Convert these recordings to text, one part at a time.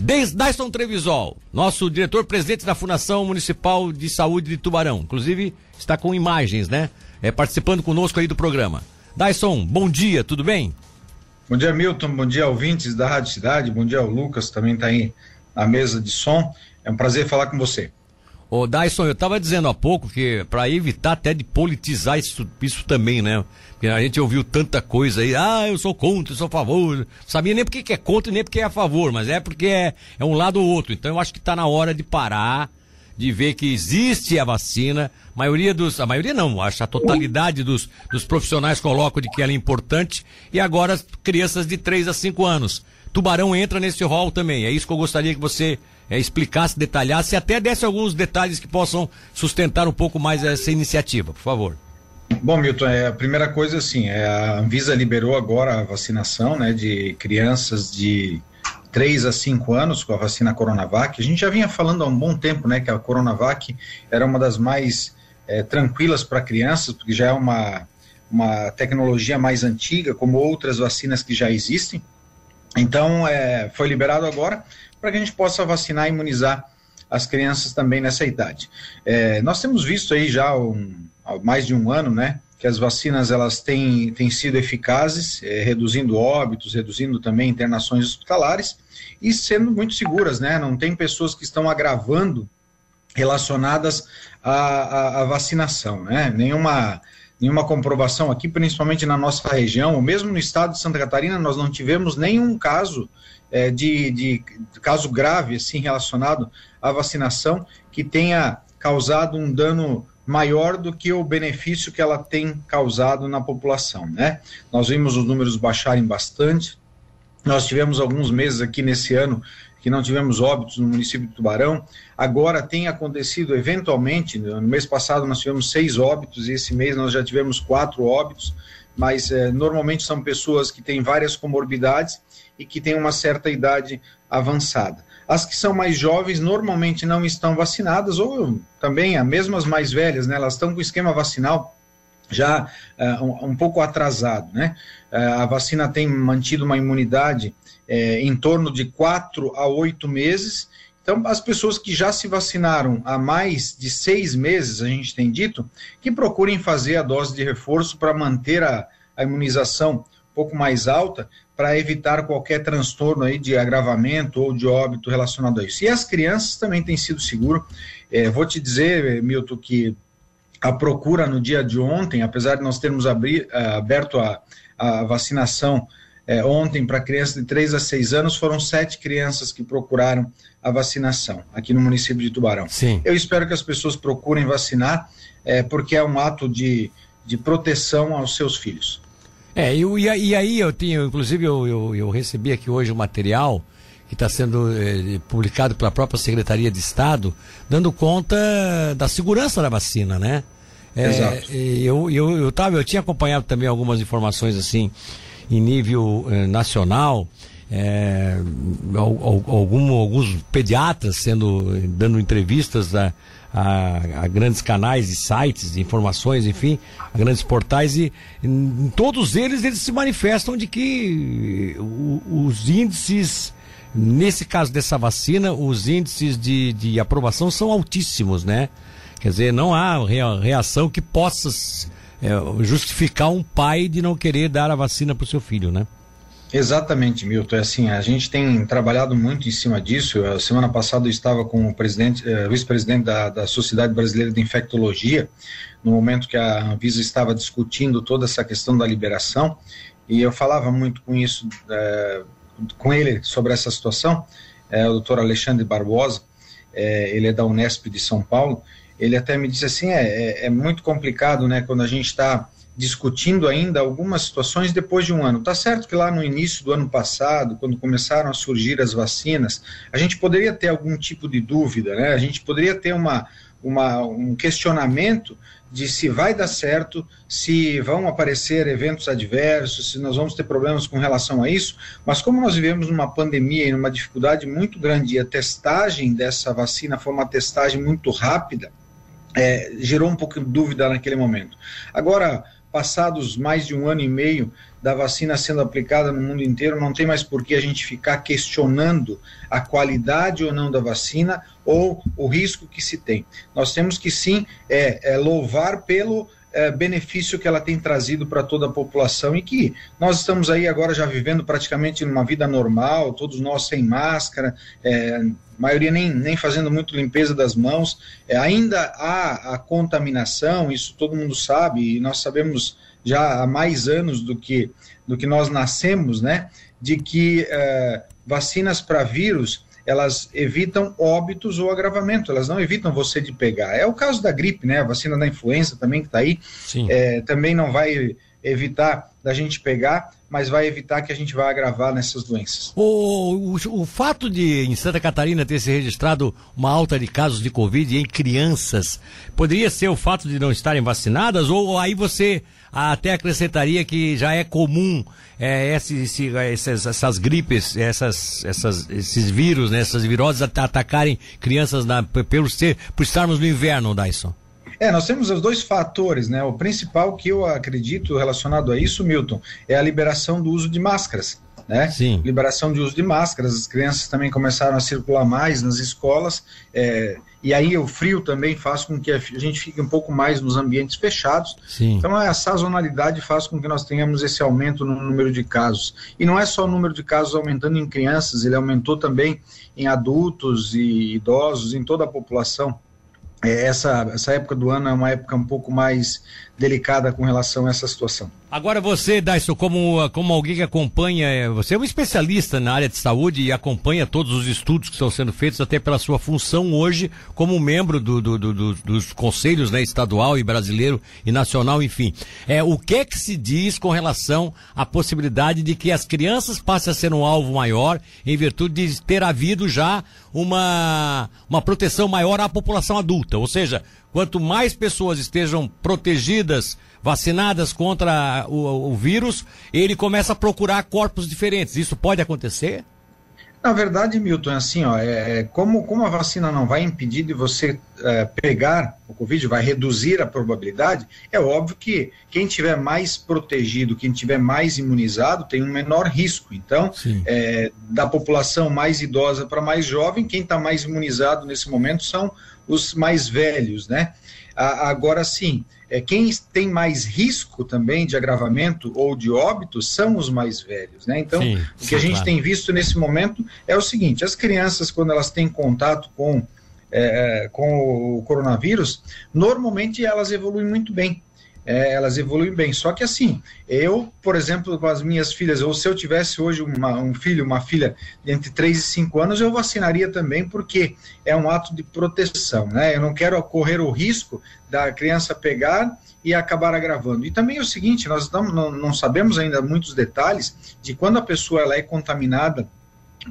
Dyson Trevisol, nosso diretor-presidente da Fundação Municipal de Saúde de Tubarão. Inclusive, está com imagens, né? É, participando conosco aí do programa. Dyson, bom dia, tudo bem? Bom dia, Milton. Bom dia, ouvintes da Rádio Cidade. Bom dia, o Lucas, também está aí na mesa de som. É um prazer falar com você. Ô, Dyson, eu estava dizendo há pouco que para evitar até de politizar isso, isso também, né? Porque a gente ouviu tanta coisa aí, ah, eu sou contra, eu sou a favor. Sabia nem porque que é contra nem porque é a favor, mas é porque é, é um lado ou outro. Então eu acho que está na hora de parar, de ver que existe a vacina. A maioria dos. A maioria não, acho a totalidade dos, dos profissionais colocam de que ela é importante. E agora as crianças de 3 a 5 anos. Tubarão entra nesse rol também. É isso que eu gostaria que você é, explicasse, detalhasse, até desse alguns detalhes que possam sustentar um pouco mais essa iniciativa, por favor. Bom, Milton, é, a primeira coisa assim, é, a Anvisa liberou agora a vacinação né, de crianças de 3 a 5 anos com a vacina Coronavac. A gente já vinha falando há um bom tempo né, que a Coronavac era uma das mais é, tranquilas para crianças, porque já é uma, uma tecnologia mais antiga, como outras vacinas que já existem. Então, é, foi liberado agora para que a gente possa vacinar e imunizar as crianças também nessa idade. É, nós temos visto aí já um, há mais de um ano, né, que as vacinas elas têm, têm sido eficazes, é, reduzindo óbitos, reduzindo também internações hospitalares e sendo muito seguras, né? Não tem pessoas que estão agravando relacionadas à, à, à vacinação, né? Nenhuma nenhuma comprovação aqui, principalmente na nossa região, ou mesmo no estado de Santa Catarina, nós não tivemos nenhum caso é, de, de, caso grave assim relacionado à vacinação que tenha causado um dano maior do que o benefício que ela tem causado na população, né? Nós vimos os números baixarem bastante. Nós tivemos alguns meses aqui nesse ano que não tivemos óbitos no município de Tubarão. Agora tem acontecido eventualmente, no mês passado nós tivemos seis óbitos e esse mês nós já tivemos quatro óbitos, mas eh, normalmente são pessoas que têm várias comorbidades e que têm uma certa idade avançada. As que são mais jovens normalmente não estão vacinadas, ou também, as mesmas mais velhas, né, elas estão com esquema vacinal já uh, um, pouco atrasado, né? Uh, a vacina tem mantido uma imunidade uh, em torno de quatro a oito meses. Então, as pessoas que já se vacinaram há mais de seis meses, a gente tem dito, que procurem fazer a dose de reforço para manter a, a imunização um pouco mais alta, para evitar qualquer transtorno aí de agravamento ou de óbito relacionado a isso. E as crianças também têm sido seguro. É, vou te dizer, Milton, que a procura no dia de ontem, apesar de nós termos uh, aberto a, a vacinação uh, ontem para crianças de 3 a 6 anos, foram sete crianças que procuraram a vacinação aqui no município de Tubarão. Sim. Eu espero que as pessoas procurem vacinar, uh, porque é um ato de, de proteção aos seus filhos. É, e, e aí eu tinha, inclusive eu, eu, eu recebi aqui hoje o um material que está sendo é, publicado pela própria Secretaria de Estado, dando conta da segurança da vacina, né? É, Exato. Eu, eu, eu, tava, eu tinha acompanhado também algumas informações assim, em nível eh, nacional, é, algum, alguns pediatras sendo dando entrevistas a, a, a, grandes canais e sites, informações, enfim, a grandes portais e em todos eles eles se manifestam de que os índices nesse caso dessa vacina, os índices de, de aprovação são altíssimos, né? Quer dizer, não há reação que possa é, justificar um pai de não querer dar a vacina para o seu filho, né? Exatamente, Milton. É assim, a gente tem trabalhado muito em cima disso. A semana passada eu estava com o presidente, eh, vice-presidente da, da Sociedade Brasileira de Infectologia, no momento que a Anvisa estava discutindo toda essa questão da liberação, e eu falava muito com isso, eh, com ele sobre essa situação. É, o doutor Alexandre Barbosa, é, ele é da Unesp de São Paulo. Ele até me disse assim: é, é, é muito complicado, né, quando a gente está discutindo ainda algumas situações depois de um ano. Tá certo que lá no início do ano passado, quando começaram a surgir as vacinas, a gente poderia ter algum tipo de dúvida, né? A gente poderia ter uma, uma, um questionamento de se vai dar certo, se vão aparecer eventos adversos, se nós vamos ter problemas com relação a isso, mas como nós vivemos numa pandemia e numa dificuldade muito grande e a testagem dessa vacina foi uma testagem muito rápida, é, gerou um pouco de dúvida naquele momento. Agora, passados mais de um ano e meio da vacina sendo aplicada no mundo inteiro, não tem mais por que a gente ficar questionando a qualidade ou não da vacina ou o risco que se tem. Nós temos que sim é, é louvar pelo é, benefício que ela tem trazido para toda a população e que nós estamos aí agora já vivendo praticamente uma vida normal, todos nós sem máscara, é, maioria nem, nem fazendo muito limpeza das mãos. É, ainda há a contaminação, isso todo mundo sabe, e nós sabemos já há mais anos do que, do que nós nascemos, né? De que é, vacinas para vírus elas evitam óbitos ou agravamento, elas não evitam você de pegar. É o caso da gripe, né? A vacina da influenza também que está aí, é, também não vai evitar da gente pegar, mas vai evitar que a gente vá agravar nessas doenças. O, o, o, fato de em Santa Catarina ter se registrado uma alta de casos de Covid em crianças, poderia ser o fato de não estarem vacinadas? Ou aí você até acrescentaria que já é comum é, esse, esse, essas, essas gripes, essas, essas, esses vírus, né, essas viroses atacarem crianças na, pelo ser, por estarmos no inverno, Dyson? É, nós temos os dois fatores, né? O principal que eu acredito relacionado a isso, Milton, é a liberação do uso de máscaras. Né? Sim. Liberação de uso de máscaras, as crianças também começaram a circular mais nas escolas, é, e aí o frio também faz com que a gente fique um pouco mais nos ambientes fechados. Sim. Então a sazonalidade faz com que nós tenhamos esse aumento no número de casos. E não é só o número de casos aumentando em crianças, ele aumentou também em adultos e idosos, em toda a população. É, essa, essa época do ano é uma época um pouco mais delicada com relação a essa situação. Agora você, Dyson, como, como alguém que acompanha, é, você é um especialista na área de saúde e acompanha todos os estudos que estão sendo feitos, até pela sua função hoje como membro do, do, do, dos conselhos né, estadual e brasileiro e nacional, enfim. É, o que é que se diz com relação à possibilidade de que as crianças passem a ser um alvo maior em virtude de ter havido já uma, uma proteção maior à população adulta? Ou seja, Quanto mais pessoas estejam protegidas, vacinadas contra o, o vírus, ele começa a procurar corpos diferentes. Isso pode acontecer? Na verdade, Milton, é assim, ó, é, é, como, como a vacina não vai impedir de você é, pegar o Covid, vai reduzir a probabilidade, é óbvio que quem tiver mais protegido, quem tiver mais imunizado, tem um menor risco. Então, é, da população mais idosa para mais jovem, quem está mais imunizado nesse momento são os mais velhos, né? Agora sim, é, quem tem mais risco também de agravamento ou de óbito são os mais velhos, né? Então, sim, o que sim, a gente claro. tem visto nesse momento é o seguinte: as crianças, quando elas têm contato com, é, é com o coronavírus, normalmente elas evoluem muito bem é, elas evoluem bem. Só que assim, eu, por exemplo, com as minhas filhas, ou se eu tivesse hoje uma, um filho, uma filha entre 3 e 5 anos, eu vacinaria também, porque é um ato de proteção, né? Eu não quero correr o risco da criança pegar e acabar agravando. E também é o seguinte, nós não, não, não sabemos ainda muitos detalhes de quando a pessoa ela é contaminada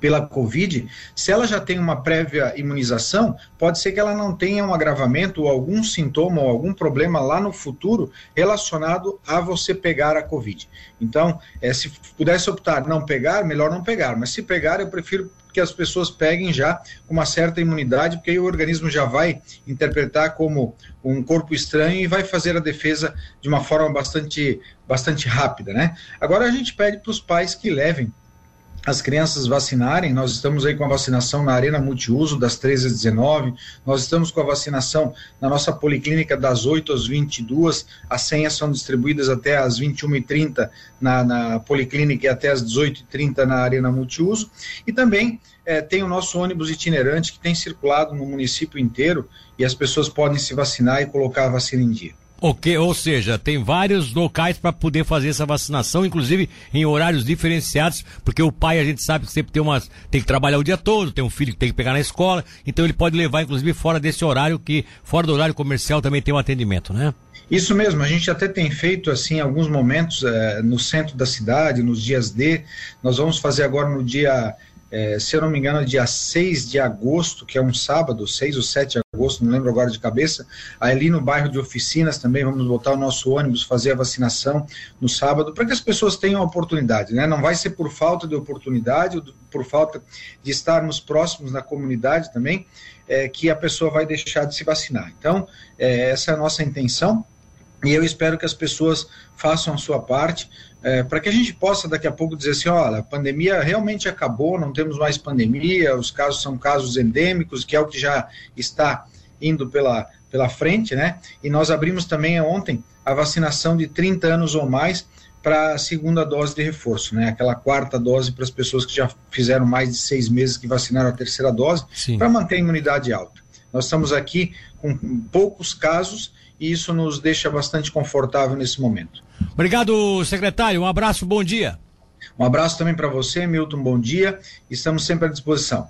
pela Covid, se ela já tem uma prévia imunização, pode ser que ela não tenha um agravamento ou algum sintoma ou algum problema lá no futuro relacionado a você pegar a Covid. Então, é, se pudesse optar não pegar, melhor não pegar, mas se pegar, eu prefiro que as pessoas peguem já com uma certa imunidade, porque aí o organismo já vai interpretar como um corpo estranho e vai fazer a defesa de uma forma bastante, bastante rápida, né? Agora a gente pede para os pais que levem as crianças vacinarem. Nós estamos aí com a vacinação na Arena Multiuso, das 13 às 19. Nós estamos com a vacinação na nossa policlínica das 8 às 22. As senhas são distribuídas até às 21h30 na, na policlínica e até às 18h30 na Arena Multiuso. E também é, tem o nosso ônibus itinerante que tem circulado no município inteiro e as pessoas podem se vacinar e colocar a vacina em dia. Ok, ou seja, tem vários locais para poder fazer essa vacinação, inclusive em horários diferenciados, porque o pai a gente sabe que sempre tem umas, tem que trabalhar o dia todo, tem um filho que tem que pegar na escola, então ele pode levar inclusive fora desse horário que fora do horário comercial também tem um atendimento, né? Isso mesmo, a gente até tem feito assim alguns momentos é, no centro da cidade, nos dias D. Nós vamos fazer agora no dia é, se eu não me engano, dia 6 de agosto, que é um sábado, 6 ou 7 de agosto, não lembro agora de cabeça, ali no bairro de oficinas também vamos botar o nosso ônibus, fazer a vacinação no sábado, para que as pessoas tenham a oportunidade, né? Não vai ser por falta de oportunidade, por falta de estarmos próximos na comunidade também, é, que a pessoa vai deixar de se vacinar. Então, é, essa é a nossa intenção E eu espero que as pessoas façam a sua parte, é, para que a gente possa daqui a pouco dizer assim: olha, a pandemia realmente acabou, não temos mais pandemia, os casos são casos endêmicos, que é o que já está indo pela, pela frente, né? E nós abrimos também ontem a vacinação de 30 anos ou mais para a segunda dose de reforço, né? Aquela quarta dose para as pessoas que já fizeram mais de seis meses que vacinaram a terceira dose, para manter a imunidade alta. Nós estamos aqui com poucos casos e isso nos deixa bastante confortável nesse momento. Obrigado, secretário. Um abraço, bom dia. Um abraço também para você, Milton. Bom dia. Estamos sempre à disposição.